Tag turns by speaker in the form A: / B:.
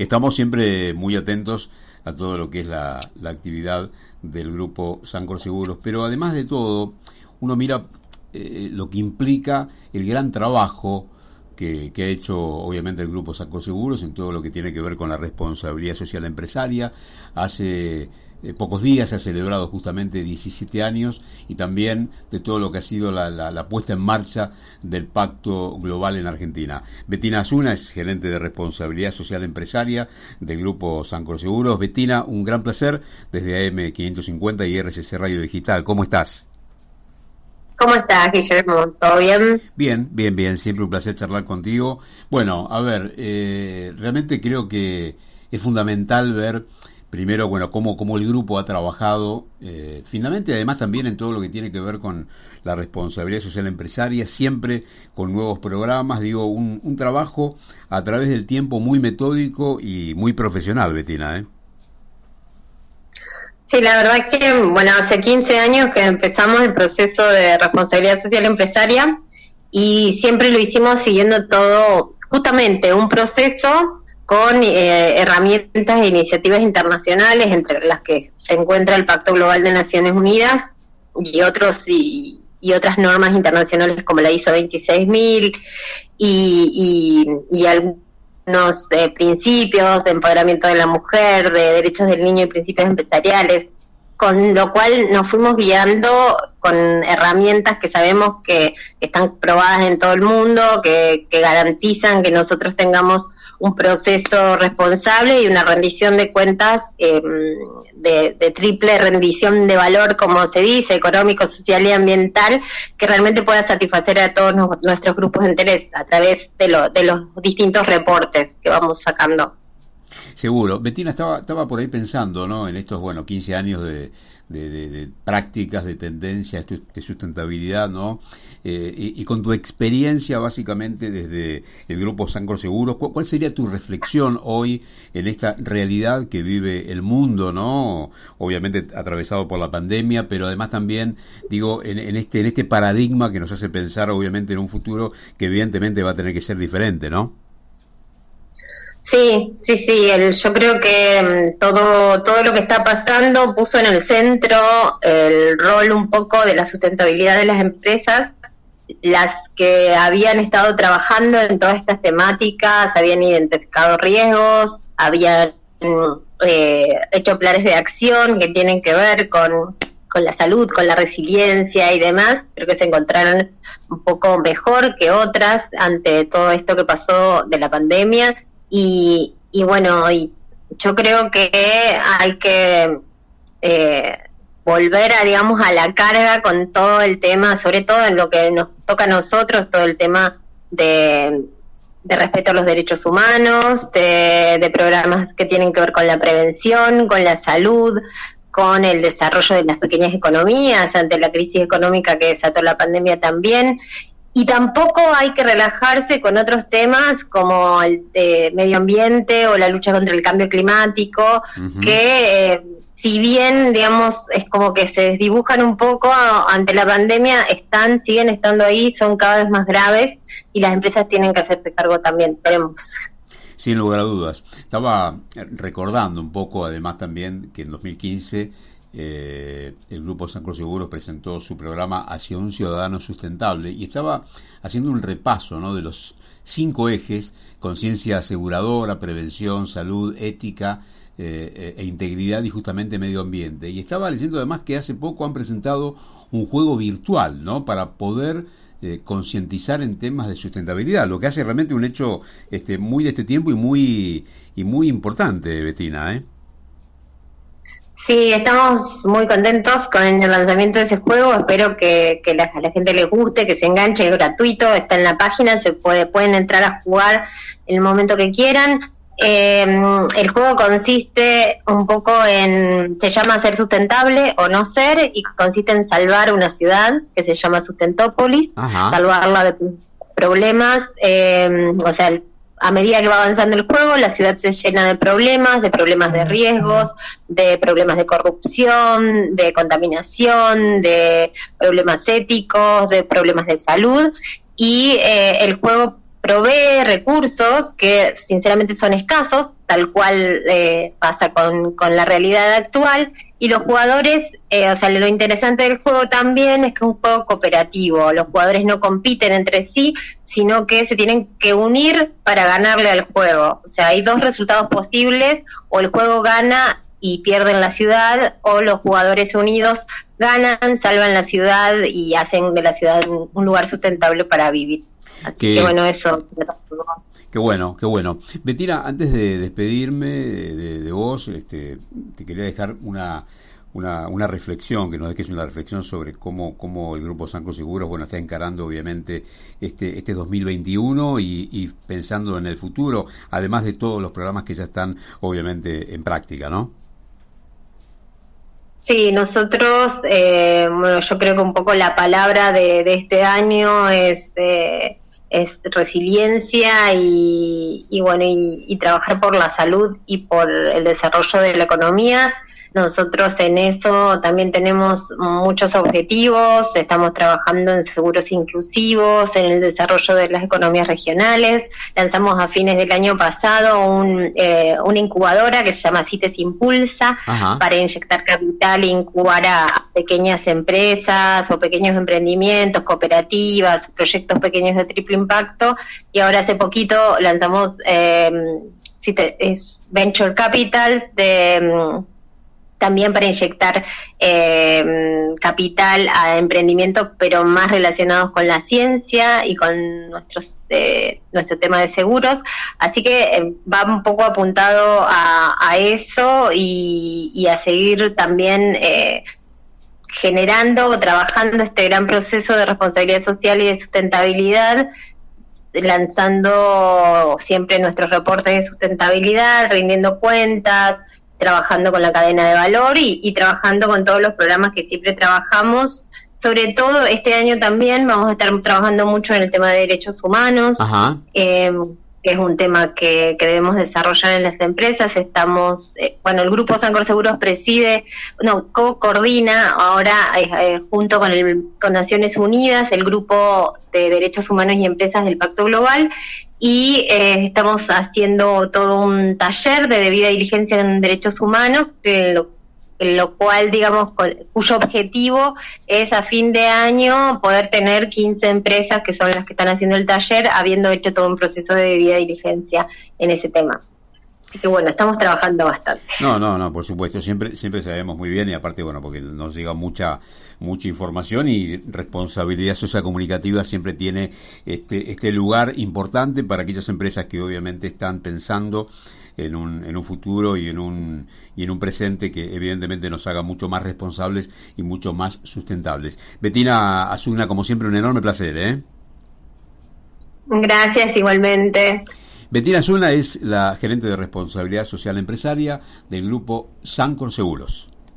A: Estamos siempre muy atentos a todo lo que es la, actividad del grupo Sancor Seguros, pero además de todo, uno mira eh, lo que implica el gran trabajo que, ha hecho obviamente el grupo Sancor Seguros en todo lo que tiene que ver con la responsabilidad social empresaria. Hace eh, pocos días se ha celebrado justamente 17 años y también de todo lo que ha sido la, puesta en marcha del Pacto Global en Argentina. Betina Azuna es gerente de responsabilidad social empresaria del grupo Sancor Seguros. Betina, un gran placer desde AM550 y RCC Radio Digital. ¿Cómo estás?
B: ¿Cómo estás, Guillermo? ¿Todo bien?
A: Bien, bien, bien. Siempre un placer charlar contigo. Bueno, a ver, eh, realmente creo que es fundamental ver primero, bueno, cómo, cómo el grupo ha trabajado, eh, finalmente además también en todo lo que tiene que ver con la responsabilidad social empresaria, siempre con nuevos programas, digo, un, un trabajo a través del tiempo muy metódico y muy profesional, Betina, ¿eh?
B: Sí, la verdad que, bueno, hace 15 años que empezamos el proceso de responsabilidad social empresaria y siempre lo hicimos siguiendo todo, justamente un proceso con eh, herramientas e iniciativas internacionales, entre las que se encuentra el Pacto Global de Naciones Unidas y otros y, otras normas internacionales como la ISO 26000 y, y, algunos eh, principios de empoderamiento de la mujer, de derechos del niño y principios empresariales, con lo cual nos fuimos guiando con herramientas que sabemos que están probadas en todo el mundo, que, que garantizan que nosotros tengamos un proceso responsable y una rendición de cuentas em, de, triple rendición de valor, como se dice, económico, social y ambiental, que realmente pueda satisfacer a todos nuestros grupos de interés a través de, lo, de los distintos reportes que vamos sacando.
A: Seguro. Betina, estaba, estaba por ahí pensando, ¿no? En estos, bueno, 15 años de, de, prácticas, de tendencias, de sustentabilidad, ¿no? Eh, y, con tu experiencia básicamente desde el Grupo Sancor Seguros, ¿cuál, sería tu reflexión hoy en esta realidad que vive el mundo, ¿no? Obviamente atravesado por la pandemia, pero además también, digo, en, en, este, en este paradigma que nos hace pensar obviamente en un futuro que evidentemente va a tener que ser diferente, ¿no?
B: Sí, sí, sí. El, yo creo que mm, todo, todo lo que está pasando puso en el centro el rol un poco de la sustentabilidad de las empresas, las que habían estado trabajando en todas estas temáticas, habían identificado riesgos, habían mm, eh, hecho planes de acción que tienen que ver con, con la salud, con la resiliencia y demás, creo que se encontraron un poco mejor que otras ante todo esto que pasó de la pandemia y, y bueno, y yo creo que hay que eh, volver a, digamos, a la carga con todo el tema, sobre todo en lo que nos toca a nosotros, todo el tema de, de respeto a los derechos humanos, de, de programas que tienen que ver con la prevención, con la salud, con el desarrollo de las pequeñas economías ante la crisis económica que desató la pandemia también y tampoco hay que relajarse con otros temas como el de medio ambiente o la lucha contra el cambio climático, que eh, si bien, digamos, es como que se desdibujan un poco ante la pandemia, están, siguen estando ahí, son cada vez más graves y las empresas tienen que hacerse cargo también, tenemos.
A: Sin lugar a dudas. Estaba recordando un poco, además también, que en 2015 eh, el Grupo San Cruz Seguros presentó su programa Hacia un Ciudadano Sustentable y estaba haciendo un repaso ¿no? de los cinco ejes, conciencia aseguradora, prevención, salud, ética eh, e integridad y justamente medio ambiente. Y estaba diciendo además que hace poco han presentado un juego virtual ¿no? para poder eh, concientizar en temas de sustentabilidad, lo que hace realmente un hecho este, muy de este tiempo y muy, y muy importante, Betina. ¿eh?
B: Sí, estamos muy contentos con el lanzamiento de ese juego. Espero que, que la, a la gente le guste, que se enganche, es gratuito, está en la página, se puede, pueden entrar a jugar el momento que quieran. Eh, el juego consiste un poco en, se llama ser sustentable o no ser, y consiste en salvar una ciudad que se llama Sustentópolis, salvarla de problemas, eh, o sea, a medida que va avanzando el juego, la ciudad se llena de problemas, de problemas de riesgos, de problemas de corrupción, de contaminación, de problemas éticos, de problemas de salud. Y eh, el juego provee recursos que sinceramente son escasos, tal cual eh, pasa con, con, la realidad actual, y los jugadores, eh, o sea, lo interesante del juego también es que es un juego cooperativo, los jugadores no compiten entre sí, sino que se tienen que unir para ganarle al juego, o sea, hay dos resultados posibles, o el juego gana y pierden la ciudad, o los jugadores unidos ganan, salvan la ciudad y hacen de la ciudad un lugar sustentable para vivir. Así que, bueno, eso.
A: Qué bueno, qué bueno. Bettina, antes de despedirme de, vos, este, te quería dejar una, una, una, reflexión, que nos dejes una reflexión sobre cómo, cómo el Grupo Sanco Seguros bueno, está encarando obviamente este, este 2021 y, y pensando en el futuro, además de todos los programas que ya están obviamente en práctica, ¿no?
B: Sí, nosotros, eh, bueno, yo creo que un poco la palabra de, de este año es, eh, es resiliencia y, y bueno, y, y, trabajar por la salud y por el desarrollo de la economía. Nosotros en eso también tenemos muchos objetivos, estamos trabajando en seguros inclusivos, en el desarrollo de las economías regionales. Lanzamos a fines del año pasado un, eh, una incubadora que se llama CITES Impulsa para inyectar capital e incubar a pequeñas empresas o pequeños emprendimientos, cooperativas, proyectos pequeños de triple impacto. Y ahora hace poquito lanzamos eh, es Venture Capitals de también para inyectar eh, capital a emprendimientos, pero más relacionados con la ciencia y con nuestros eh, nuestro tema de seguros. Así que eh, va un poco apuntado a, eso y, a seguir también eh, generando o trabajando este gran proceso de responsabilidad social y de sustentabilidad lanzando siempre nuestros reportes de sustentabilidad, rindiendo cuentas, trabajando con la cadena de valor y, trabajando con todos los programas que siempre trabajamos. Sobre todo este año también vamos a estar trabajando mucho en el tema de derechos humanos, eh, que es un tema que, debemos desarrollar en las empresas. Estamos, eh, bueno, el grupo Sancor Seguros preside, no, coordina ahora eh, junto con, el, con Naciones Unidas el grupo de derechos humanos y empresas del Pacto Global y eh, estamos haciendo todo un taller de debida diligencia en derechos humanos, en lo, lo, cual, digamos, cuyo objetivo es a fin de año poder tener 15 empresas que son las que están haciendo el taller, habiendo hecho todo un proceso de debida diligencia en ese tema. Así que bueno, estamos trabajando bastante.
A: No, no, no, por supuesto, siempre siempre sabemos muy bien y aparte, bueno, porque nos llega mucha mucha información y responsabilidad social comunicativa siempre tiene este este lugar importante para aquellas empresas que obviamente están pensando en un, en un futuro y en un y en un presente que evidentemente nos haga mucho más responsables y mucho más sustentables. Betina Azuna, como siempre, un enorme placer, ¿eh?
B: Gracias, igualmente.
A: Betina Zuna es la gerente de responsabilidad social empresaria del grupo Sancor Seguros.